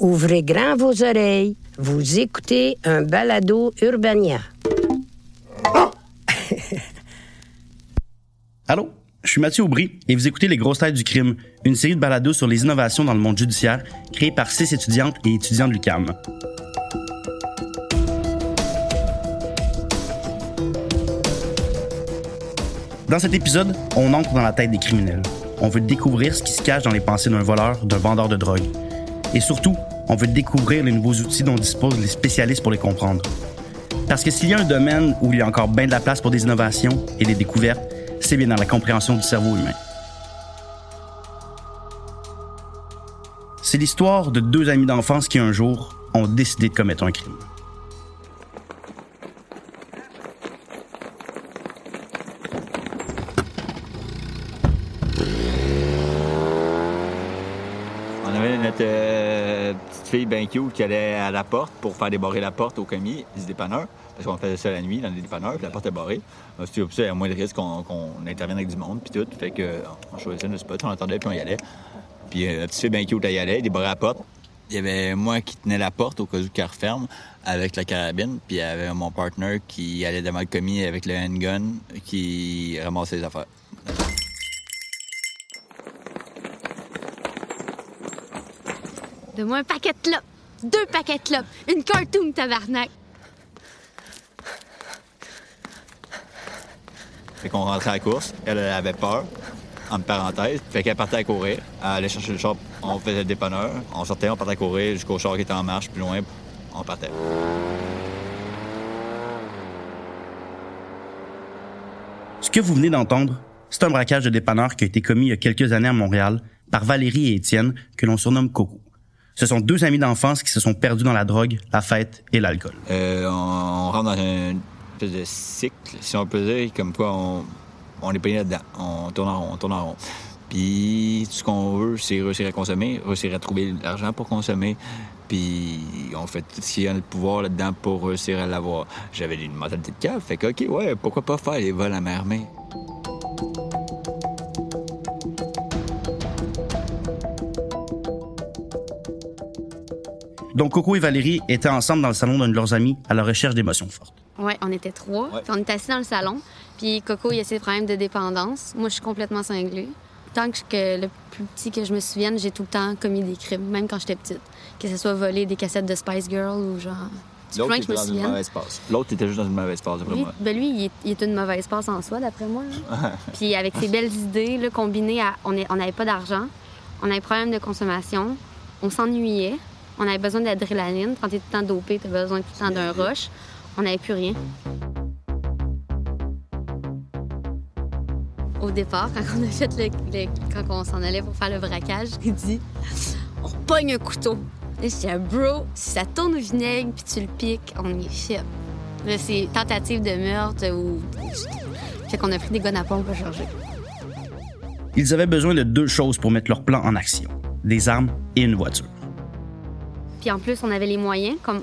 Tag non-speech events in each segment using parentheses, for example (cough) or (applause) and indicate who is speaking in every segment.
Speaker 1: Ouvrez grand vos oreilles. Vous écoutez un balado Urbania. (laughs)
Speaker 2: Allô, je suis Mathieu Aubry et vous écoutez Les Grosses Têtes du Crime, une série de balados sur les innovations dans le monde judiciaire créée par six étudiantes et étudiants de l'UQAM. Dans cet épisode, on entre dans la tête des criminels. On veut découvrir ce qui se cache dans les pensées d'un voleur, d'un vendeur de drogue. Et surtout, on veut découvrir les nouveaux outils dont disposent les spécialistes pour les comprendre. Parce que s'il y a un domaine où il y a encore bien de la place pour des innovations et des découvertes, c'est bien dans la compréhension du cerveau humain. C'est l'histoire de deux amis d'enfance qui un jour ont décidé de commettre un crime.
Speaker 3: On avait notre euh, qui allait à la porte pour faire débarrer la porte au commis du dépanneur. Parce qu'on faisait ça la nuit dans les dépanneurs, puis la porte est barrée. On s'est dit, il y a moins de risque qu'on qu'on intervienne avec du monde, puis tout. Fait que, on choisissait nos spots, on attendait, puis on y allait. Puis euh, la petite fille bien cute, elle y allait, débarrait la porte. Il y avait moi qui tenais la porte au cas où qu'elle referme avec la carabine, puis il y avait mon partner qui allait devant le commis avec le handgun qui ramassait les affaires.
Speaker 4: Donne-moi un paquet de. Deux paquets de clopes. Une cartoon, tabarnak.
Speaker 3: Fait qu'on rentrait à la course. Elle, elle avait peur, en parenthèse. Fait qu'elle partait à courir. Elle allait chercher le char. On faisait le dépanneur. On sortait, on partait à courir jusqu'au char qui était en marche plus loin. On partait.
Speaker 2: Ce que vous venez d'entendre, c'est un braquage de dépanneur qui a été commis il y a quelques années à Montréal par Valérie et Étienne, que l'on surnomme Coco. Ce sont deux amis d'enfance qui se sont perdus dans la drogue, la fête et l'alcool.
Speaker 3: Euh, on, rentre dans un espèce de cycle, si on peut dire, comme quoi on, est payé là-dedans. On tourne en rond, on tourne en rond. Puis tout ce qu'on veut, c'est réussir à consommer, réussir à trouver l'argent pour consommer. Puis on fait tout ce qu'il y a de pouvoir là-dedans pour réussir à l'avoir. J'avais une mentalité de cave, fait que OK, ouais, pourquoi pas faire les vols à armée?
Speaker 2: Donc Coco et Valérie étaient ensemble dans le salon d'un de leurs amis à la recherche d'émotions fortes.
Speaker 4: Ouais, on était trois.
Speaker 3: Ouais.
Speaker 4: Puis on était assis dans le salon. Puis Coco, il a ses problèmes de dépendance. Moi, je suis complètement cinglée. Tant que que le plus petit que je me souvienne, j'ai tout le temps commis des crimes, même quand j'étais petite. Que ce soit voler des cassettes de Spice Girl ou genre.
Speaker 3: L'autre
Speaker 4: plus loin que je
Speaker 3: était
Speaker 4: me
Speaker 3: dans une mauvaise passe. L'autre était juste dans une mauvaise passe, d'après moi.
Speaker 4: ben lui, il est, il est une mauvaise passe en soi, d'après moi. (laughs) Puis avec ses belles idées, là, combinées à. On n'avait pas d'argent, on avait problème de consommation, on s'ennuyait, on avait besoin d'adrénaline. Quand t'es tout le temps dopé, t'as besoin tout le temps d'un rush. On n'avait plus rien. Au départ, quand on a fait le, quand on s'en allait pour faire le braquage, il dit on pogne un couteau. Là, je dis bro, si ça tourne au vinaigre puis tu le piques, on est shit. Là, c'est tentative de meurtre ou. Fait qu'on a pris des guns à pompe pour charger.
Speaker 2: Ils avaient besoin de deux choses pour mettre leur plan en action. Des armes et une voiture.
Speaker 4: Puis en plus, on avait les moyens. Comme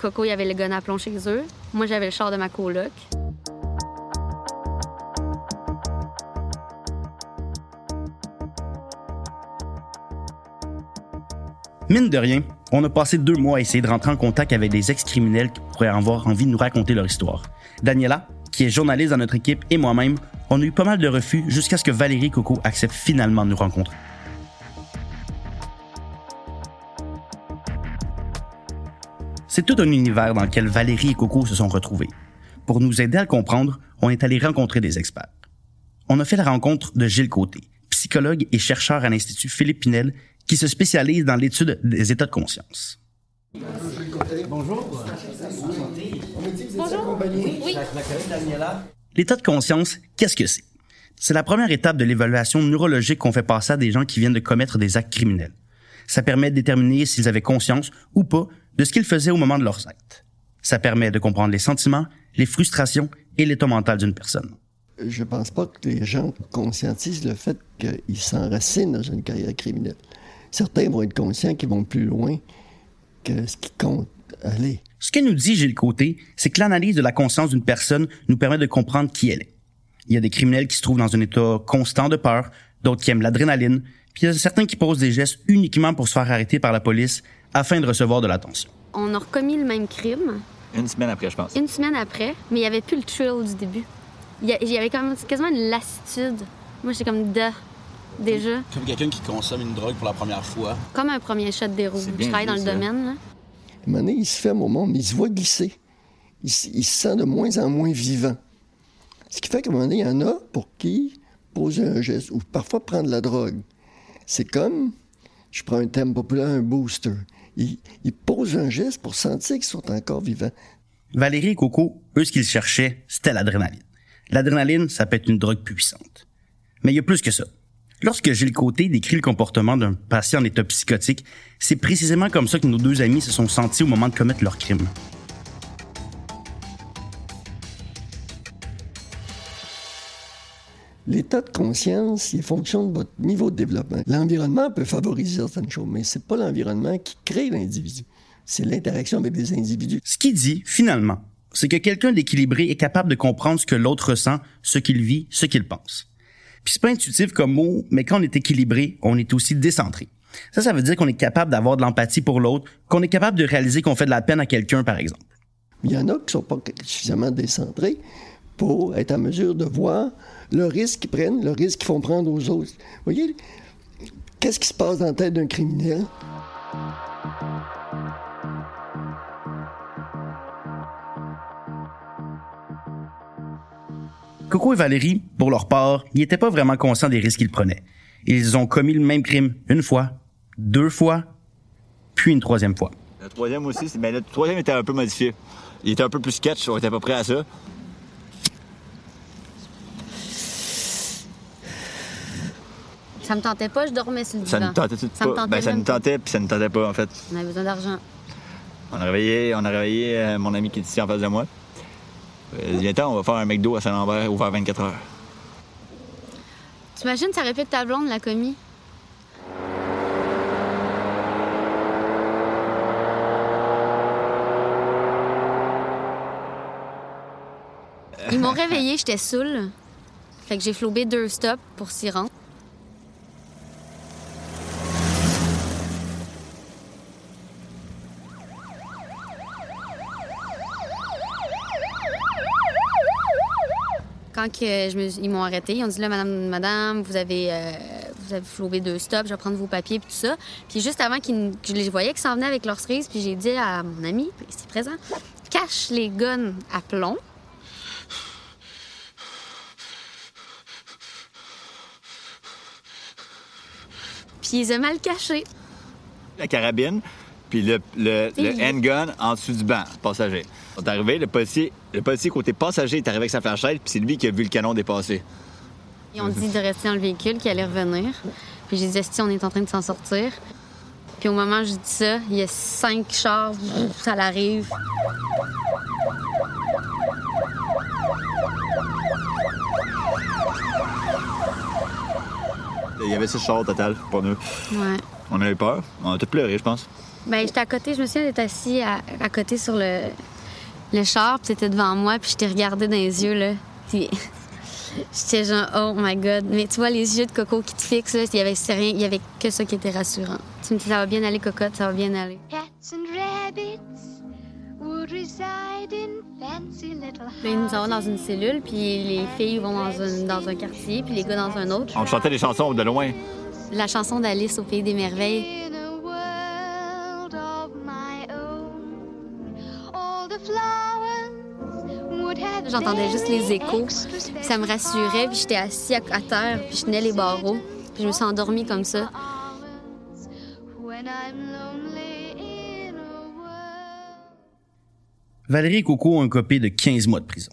Speaker 4: Coco, il avait le gun à plomb chez eux. Moi, j'avais le char de ma coloc.
Speaker 2: Mine de rien, on a passé deux mois à essayer de rentrer en contact avec des ex-criminels qui pourraient avoir envie de nous raconter leur histoire. Daniela, qui est journaliste dans notre équipe, et moi-même, on a eu pas mal de refus jusqu'à ce que Valérie Coco acceptent finalement de nous rencontrer. C'est tout un univers dans lequel Valérie et Coco se sont retrouvés. Pour nous aider à le comprendre, on est allé rencontrer des experts. On a fait la rencontre de Gilles Côté, psychologue et chercheur à l'Institut Philippe Pinel, qui se spécialise dans l'étude des états de conscience. L'état de conscience, qu'est-ce que c'est? C'est la première étape de l'évaluation neurologique qu'on fait passer à des gens qui viennent de commettre des actes criminels. Ça permet de déterminer s'ils avaient conscience ou pas de ce qu'ils faisaient au moment de leurs actes. Ça permet de comprendre les sentiments, les frustrations et l'état mental d'une personne.
Speaker 5: Je pense pas que les gens conscientisent le fait qu'ils s'enracinent dans une carrière criminelle. Certains vont être conscients qu'ils vont plus loin que ce qui compte aller.
Speaker 2: Ce que nous dit Gilles Côté, c'est que l'analyse de la conscience d'une personne nous permet de comprendre qui elle est. Il y a des criminels qui se trouvent dans un état constant de peur, d'autres qui aiment l'adrénaline, Puis il y a certains qui posent des gestes uniquement pour se faire arrêter par la police afin de recevoir de l'attention.
Speaker 4: On a recommis le même crime
Speaker 3: Une semaine après, je pense.
Speaker 4: une semaine après, mais il n'y avait plus le thrill du début. Il y avait quand même quasiment une lassitude. Moi, j'étais comme de déjà.
Speaker 6: Comme quelqu'un qui consomme une drogue pour la première fois.
Speaker 4: Comme un premier shot.
Speaker 3: C'est
Speaker 4: Je travaille dans le
Speaker 3: ça.
Speaker 4: domaine. Là.
Speaker 5: À un moment donné, il se ferme au monde, mais il se voit glisser. Il se sent de moins en moins vivant. Ce qui fait qu'à un moment donné, il y en a pour qui poser un geste ou parfois prendre la drogue. C'est comme, je prends un thème populaire, un booster. Ils il posent un geste pour sentir qu'ils sont encore vivants.
Speaker 2: Valérie et Coco, eux, ce qu'ils cherchaient, c'était l'adrénaline. L'adrénaline, ça peut être une drogue puissante. Mais il y a plus que ça. Lorsque Gilles Côté décrit le comportement d'un patient en état psychotique, c'est précisément comme ça que nos deux amis se sont sentis au moment de commettre leur crime.
Speaker 5: L'état de conscience, il est fonction de votre niveau de développement. L'environnement peut favoriser certaines choses, mais c'est pas l'environnement qui crée l'individu. C'est l'interaction avec des individus.
Speaker 2: Ce qu'il dit, finalement, c'est que quelqu'un d'équilibré est capable de comprendre ce que l'autre ressent, ce qu'il vit, ce qu'il pense. Puis c'est pas intuitif comme mot, mais quand on est équilibré, on est aussi décentré. Ça, ça veut dire qu'on est capable d'avoir de l'empathie pour l'autre, qu'on est capable de réaliser qu'on fait de la peine à quelqu'un, par exemple.
Speaker 5: Il y en a qui sont pas suffisamment décentrés pour être en mesure de voir le risque qu'ils prennent, le risque qu'ils font prendre aux autres. Vous voyez, qu'est-ce qui se passe dans la tête d'un criminel?
Speaker 2: Coco et Valérie, pour leur part, ils n'étaient pas vraiment conscients des risques qu'ils prenaient. Ils ont commis le même crime une fois, deux fois, puis une troisième fois.
Speaker 3: Le troisième aussi, c'est- ben, le troisième était un peu modifié. Il était un peu plus sketch, on était à peu près à ça.
Speaker 4: Ça me tentait pas, je dormais sur le
Speaker 3: Ça
Speaker 4: divan.
Speaker 3: nous tentait tout
Speaker 4: Ça me
Speaker 3: pas?
Speaker 4: tentait
Speaker 3: Ben, ça nous tentait, puis ça nous tentait pas, en fait.
Speaker 4: On avait besoin d'argent.
Speaker 3: On a réveillé, on a réveillé euh, mon ami qui est ici en face de moi. Euh, Il est temps, on va faire un McDo à Saint-Lambert ouvert 24 heures.
Speaker 4: T'imagines, ça répète ta blonde l'a commis? Ils m'ont (laughs) réveillée, j'étais saoule. Fait que j'ai flobé deux stops pour s'y rendre. Quand ils m'ont arrêté, ils ont dit là, madame, madame, vous avez, euh, vous avez flobé deux stops, je vais prendre vos papiers puis tout ça. Puis juste avant qu'ils, je les voyais qu'ils s'en venaient avec leurs cerises, puis j'ai dit à mon ami, ici présent, cache les guns à plomb. Puis ils ont mal cachés.
Speaker 3: La carabine, puis le, le, le handgun en dessous du banc, passager. On est arrivé, le policier, le policier côté passager est arrivé avec sa flashlight, puis c'est lui qui a vu le canon dépasser.
Speaker 4: Ils ont dit de rester dans le véhicule, qu'ils allaient revenir. Puis j'ai dit, si on est en train de s'en sortir. Puis au moment où je dis ça, il y a cinq chars, ça l'arrive.
Speaker 3: Il y avait six chars au total pour nous.
Speaker 4: Ouais.
Speaker 3: On avait peur. On a tout pleuré, je pense.
Speaker 4: Ben, j'étais à côté, je me souviens d'être assis à, à côté sur le, le char, puis c'était devant moi, puis je t'ai regardé dans les yeux, là. Puis (laughs) j'étais genre, oh my God. Mais tu vois, les yeux de Coco qui te fixent, là, il y avait, c'est rien, il y avait que ça qui était rassurant. Tu me dis, ça va bien aller, Cocotte, ça va bien aller.
Speaker 7: Cats and rabbits would reside in fancy little
Speaker 4: Là, ils nous envoient dans une cellule, puis les filles vont dans un, dans un quartier, puis les gars dans un autre.
Speaker 3: On chantait des chansons de loin.
Speaker 4: La chanson d'Alice au Pays des Merveilles. J'entendais juste les échos. ça me rassurait, puis j'étais assis à, terre, puis je tenais les barreaux. Puis je me suis endormie comme ça.
Speaker 2: Valérie et Coco ont un copé de 15 mois de prison.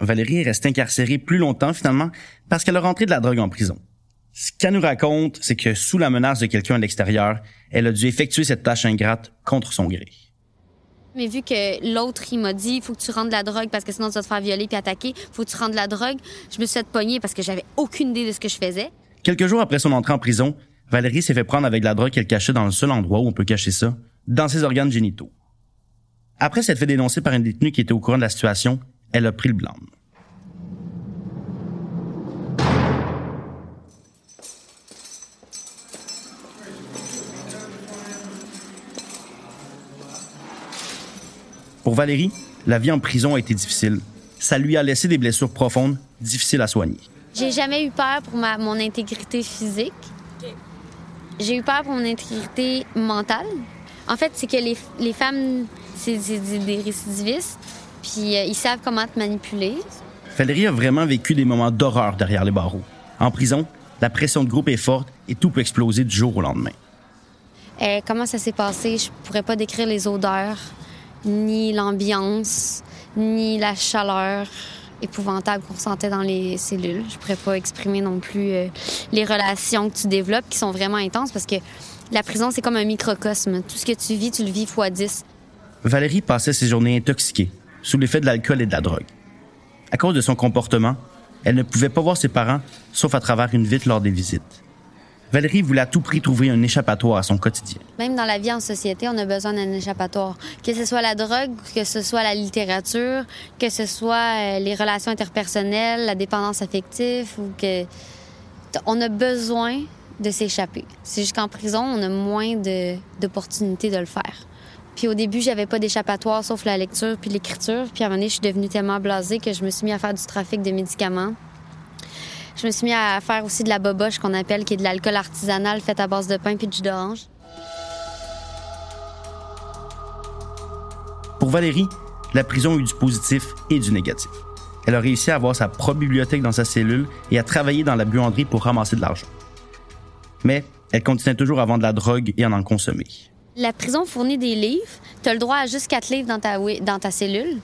Speaker 2: Valérie est restée incarcérée plus longtemps finalement parce qu'elle a rentré de la drogue en prison. Ce qu'elle nous raconte, c'est que sous la menace de quelqu'un à l'extérieur, elle a dû effectuer cette tâche ingrate contre son gré.
Speaker 4: Mais vu que l'autre, il m'a dit, il faut que tu rendes de la drogue parce que sinon tu vas te faire violer puis attaquer, faut que tu rendes de la drogue, je me suis fait pogner parce que j'avais aucune idée de ce que je faisais.
Speaker 2: Quelques jours après son entrée en prison, Valérie s'est fait prendre avec la drogue qu'elle cachait dans le seul endroit où on peut cacher ça, dans ses organes génitaux. Après s'être fait dénoncer par un détenu qui était au courant de la situation, elle a pris le blâme. Pour Valérie, la vie en prison a été difficile. Ça lui a laissé des blessures profondes, difficiles à soigner.
Speaker 4: J'ai jamais eu peur pour ma, mon intégrité physique. J'ai eu peur pour mon intégrité mentale. En fait, c'est que les, les femmes, c'est des récidivistes, puis euh, ils savent comment te manipuler.
Speaker 2: Valérie a vraiment vécu des moments d'horreur derrière les barreaux. En prison, la pression de groupe est forte et tout peut exploser du jour au lendemain.
Speaker 4: Euh, comment ça s'est passé? Je pourrais pas décrire les odeurs, ni l'ambiance, ni la chaleur épouvantable qu'on sentait dans les cellules. Je pourrais pas exprimer non plus euh, les relations que tu développes qui sont vraiment intenses parce que la prison, c'est comme un microcosme. Tout ce que tu vis, tu le vis fois 10.
Speaker 2: Valérie passait ses journées intoxiquée, sous l'effet de l'alcool et de la drogue. À cause de son comportement, elle ne pouvait pas voir ses parents, sauf à travers une vitre lors des visites. Valérie voulait à tout prix trouver un échappatoire à son quotidien.
Speaker 4: Même dans la vie en société, on a besoin d'un échappatoire. Que ce soit la drogue, que ce soit la littérature, que ce soit euh, les relations interpersonnelles, la dépendance affective ou que on a besoin de s'échapper. C'est juste qu'en prison, on a moins d'opportunités de le faire. Puis au début, j'avais pas d'échappatoire sauf la lecture puis l'écriture. Puis à un moment donné, je suis devenue tellement blasée que je me suis mis à faire du trafic de médicaments. Je me suis mis à faire aussi de la boboche qu'on appelle, qui est de l'alcool artisanal fait à base de pain puis de jus d'orange.
Speaker 2: Pour Valérie, la prison a eu du positif et du négatif. Elle a réussi à avoir sa propre bibliothèque dans sa cellule et à travailler dans la buanderie pour ramasser de l'argent. Mais elle continuait toujours à vendre de la drogue et à en consommer.
Speaker 4: La prison fournit des livres. Tu as le droit à juste quatre livres dans ta, cellule.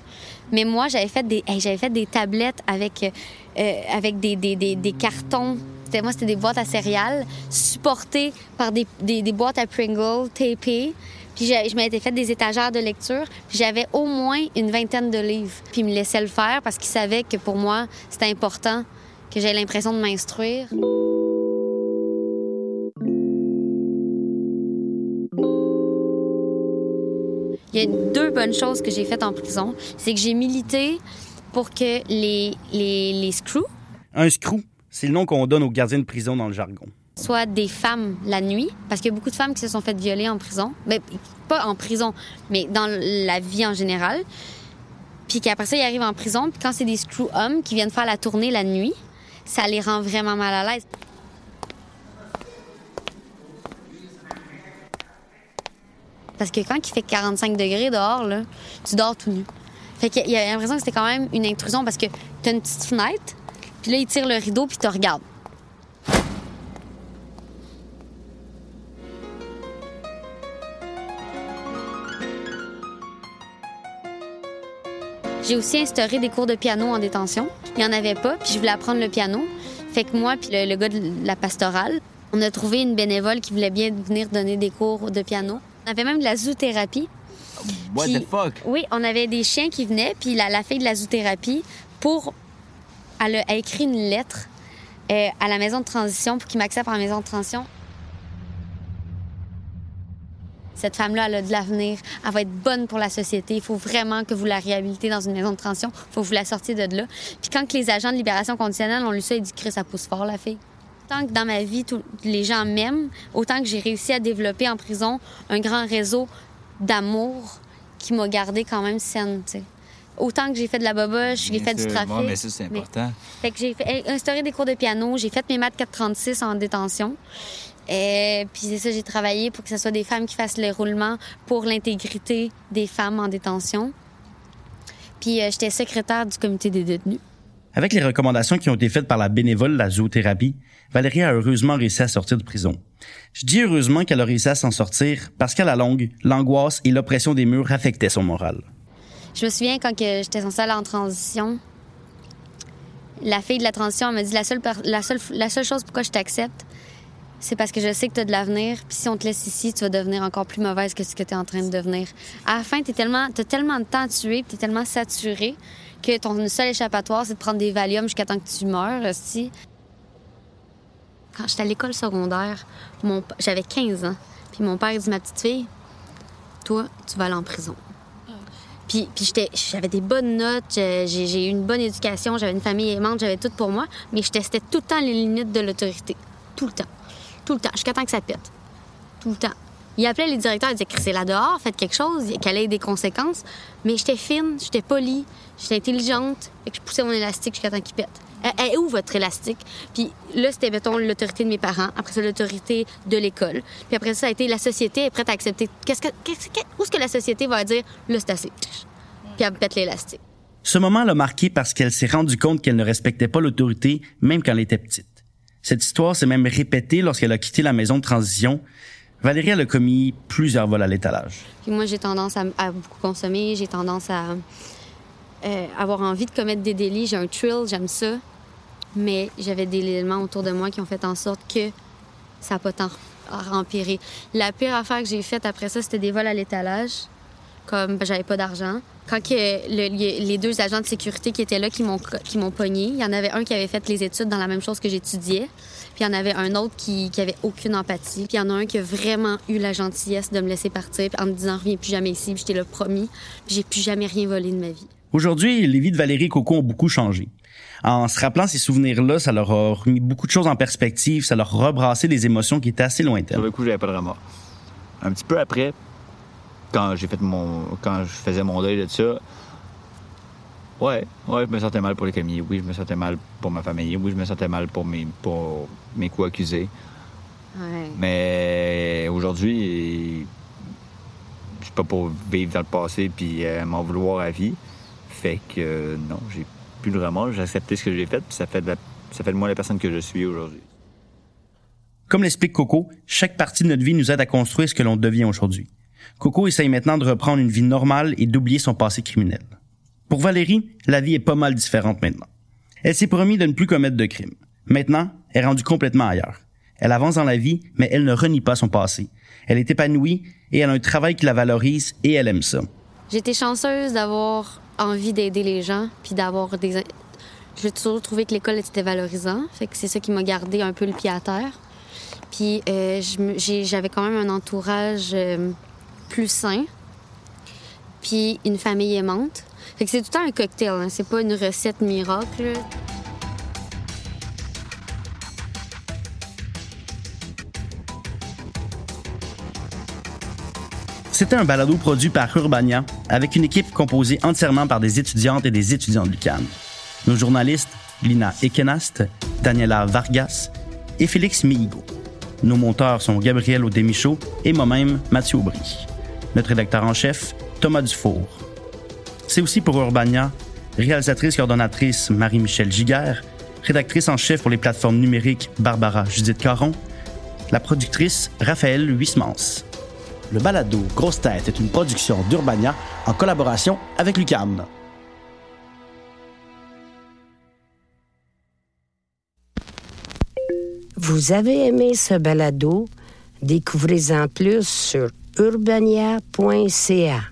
Speaker 4: Mais moi, j'avais fait des, tablettes avec, euh, des, cartons. Moi, c'était des boîtes à céréales supportées par des, boîtes à Pringles tapées. Puis je m'étais fait des étagères de lecture. J'avais au moins une vingtaine de livres. Puis ils me laissaient le faire parce qu'ils savaient que pour moi, c'était important que j'aie l'impression de m'instruire. Il y a deux bonnes choses que j'ai faites en prison. C'est que j'ai milité pour que les, les, les screws
Speaker 2: Un screw, c'est le nom qu'on donne aux gardiens de prison dans le jargon.
Speaker 4: soient des femmes la nuit, parce qu'il y a beaucoup de femmes qui se sont faites violer en prison. Mais pas en prison, mais dans la vie en général. Puis qu'après ça, ils arrivent en prison. Puis quand c'est des screw hommes qui viennent faire la tournée la nuit, ça les rend vraiment mal à l'aise. Parce que quand il fait 45 degrés dehors, tu dors tout nu. Fait qu'il y a l'impression que c'était quand même une intrusion parce que t'as une petite fenêtre, puis là, ils tirent le rideau, puis tu regardes. J'ai aussi instauré des cours de piano en détention. Il n'y en avait pas, puis je voulais apprendre le piano. Fait que moi, puis le gars de la pastorale, on a trouvé une bénévole qui voulait bien venir donner des cours de piano. On avait même de la zoothérapie.
Speaker 3: What
Speaker 4: Puis-
Speaker 3: the fuck?
Speaker 4: Oui, on avait des chiens qui venaient, puis la, la fille de la zoothérapie, pour. Elle a, écrit une lettre euh, à la maison de transition pour qu'ils m'acceptent en maison de transition. Cette femme-là, elle a de l'avenir. Elle va être bonne pour la société. Il faut vraiment que vous la réhabilitez dans une maison de transition. Il faut que vous la sortiez de là. Puis quand que les agents de libération conditionnelle ont lu ça, ils disent que ça pousse fort, la fille. Tant que dans ma vie, les gens m'aiment, autant que j'ai réussi à développer en prison un grand réseau d'amour qui m'a gardé quand même saine, tu sais. Autant que j'ai fait de la boboche, j'ai fait du trafic.
Speaker 3: Ouais, mais ça, c'est
Speaker 4: mais-
Speaker 3: important.
Speaker 4: fait que j'ai fait- instauré des cours de piano, j'ai fait mes maths 436 en détention. Et puis c'est ça, j'ai travaillé pour que ce soit des femmes qui fassent les roulements pour l'intégrité des femmes en détention. Puis euh, j'étais secrétaire du comité des détenus.
Speaker 2: Avec les recommandations qui ont été faites par la bénévole de la zoothérapie, Valérie a heureusement réussi à sortir de prison. Je dis heureusement qu'elle a réussi à s'en sortir parce qu'à la longue, l'angoisse et l'oppression des murs affectaient son moral.
Speaker 4: Je me souviens quand j'étais censée aller en transition, la fille de la transition m'a dit la seule, per- la seule, la seule chose pourquoi je t'accepte, c'est parce que je sais que tu as de l'avenir. Puis si on te laisse ici, tu vas devenir encore plus mauvaise que ce que tu es en train de devenir. À la fin, tu tellement, as tellement de temps puis tu es tellement saturé que ton seul échappatoire, c'est de prendre des Valium jusqu'à temps que tu meurs. aussi. Quand j'étais à l'école secondaire, mon j'avais 15 ans. Puis mon père dit ma petite fille, toi, tu vas aller en prison. Puis, puis j'avais des bonnes notes, j'ai eu une bonne éducation, j'avais une famille aimante, j'avais tout pour moi, mais je testais tout le temps les limites de l'autorité. Tout le temps. Tout le temps. Jusqu'à temps que ça pète. Tout le temps. Il appelait les directeurs, il disait crissez là dehors, faites quelque chose, qu'elle ait des conséquences. Mais j'étais fine, j'étais polie, j'étais intelligente, et que je poussais mon élastique jusqu'à temps qu'il pète. Elle est où votre élastique? Puis là, c'était, mettons, l'autorité de mes parents. Après ça, l'autorité de l'école. Puis après ça, ça a été la société est prête à accepter. Que- où est-ce que la société va dire, là, c'est assez? Puis elle pète l'élastique.
Speaker 2: Ce moment l'a marqué parce qu'elle s'est rendue compte qu'elle ne respectait pas l'autorité, même quand elle était petite. Cette histoire s'est même répétée lorsqu'elle a quitté la maison de transition. Valérie a commis plusieurs vols à l'étalage.
Speaker 4: Moi, j'ai tendance à, à beaucoup consommer. J'ai tendance à euh, avoir envie de commettre des délits. J'ai un thrill, j'aime ça. Mais j'avais des éléments autour de moi qui ont fait en sorte que ça n'a pas tant empiré. La pire affaire que j'ai faite après ça, c'était des vols à l'étalage. Comme ben, j'avais pas d'argent. Quand que le- les deux agents de sécurité qui étaient là, qui m'ont qui m'ont pogné, il y en avait un qui avait fait les études dans la même chose que j'étudiais. Puis il y en avait un autre qui, qui avait aucune empathie. Puis il y en a un qui a vraiment eu la gentillesse de me laisser partir en me disant reviens plus jamais ici. Puis j'étais le premier. Puis j'ai plus jamais rien volé de ma vie.
Speaker 2: Aujourd'hui, les vies de Valérie et Coco ont beaucoup changé. En se rappelant ces souvenirs-là, ça leur a remis beaucoup de choses en perspective, ça leur a rebrassé des émotions qui étaient assez
Speaker 3: Sur
Speaker 2: lointaines.
Speaker 3: le coup, j'avais pas de remords. Un petit peu après, quand j'ai fait mon. quand je faisais mon deuil de ça, ouais, ouais, je me sentais mal pour les commis. Oui, je me sentais mal pour ma famille. Oui, je me sentais mal pour mes, pour mes co-accusés.
Speaker 4: Ouais.
Speaker 3: Mais aujourd'hui, je suis pas pour vivre dans le passé puis euh, m'en vouloir à vie. Fait que euh, non, j'ai plus de remords. J'ai accepté ce que j'ai fait, puis ça fait de, la- ça fait de moi la personne que je suis aujourd'hui.
Speaker 2: Comme l'explique Coco, chaque partie de notre vie nous aide à construire ce que l'on devient aujourd'hui. Coco essaye maintenant de reprendre une vie normale et d'oublier son passé criminel. Pour Valérie, la vie est pas mal différente maintenant. Elle s'est promis de ne plus commettre de crimes. Maintenant, elle est rendue complètement ailleurs. Elle avance dans la vie, mais elle ne renie pas son passé. Elle est épanouie et elle a un travail qui la valorise et elle aime ça.
Speaker 4: J'étais chanceuse d'avoir envie d'aider les gens, puis d'avoir des. J'ai toujours trouvé que l'école était valorisant, fait que c'est ça qui m'a gardé un peu le pied à terre. Puis euh, j'avais quand même un entourage euh, plus sain, puis une famille aimante. C'est tout le temps un cocktail, hein, c'est pas une recette miracle.
Speaker 2: C'était un balado produit par Urbania avec une équipe composée entièrement par des étudiantes et des étudiants de l'UQAM. Nos journalistes, Lina Ekenast, Daniela Vargas et Félix Mihigo. Nos monteurs sont Gabriel Odemichaud et moi-même, Mathieu Aubry. Notre rédacteur en chef, Thomas Dufour. C'est aussi pour Urbania, réalisatrice coordonnatrice Marie-Michel Giguère, rédactrice en chef pour les plateformes numériques Barbara Judith Caron, la productrice Raphaël Huismans.
Speaker 8: Le balado Grosse Tête est une production d'Urbania en collaboration avec l'UCAM.
Speaker 1: Vous avez aimé ce balado? Découvrez-en plus sur urbania.ca.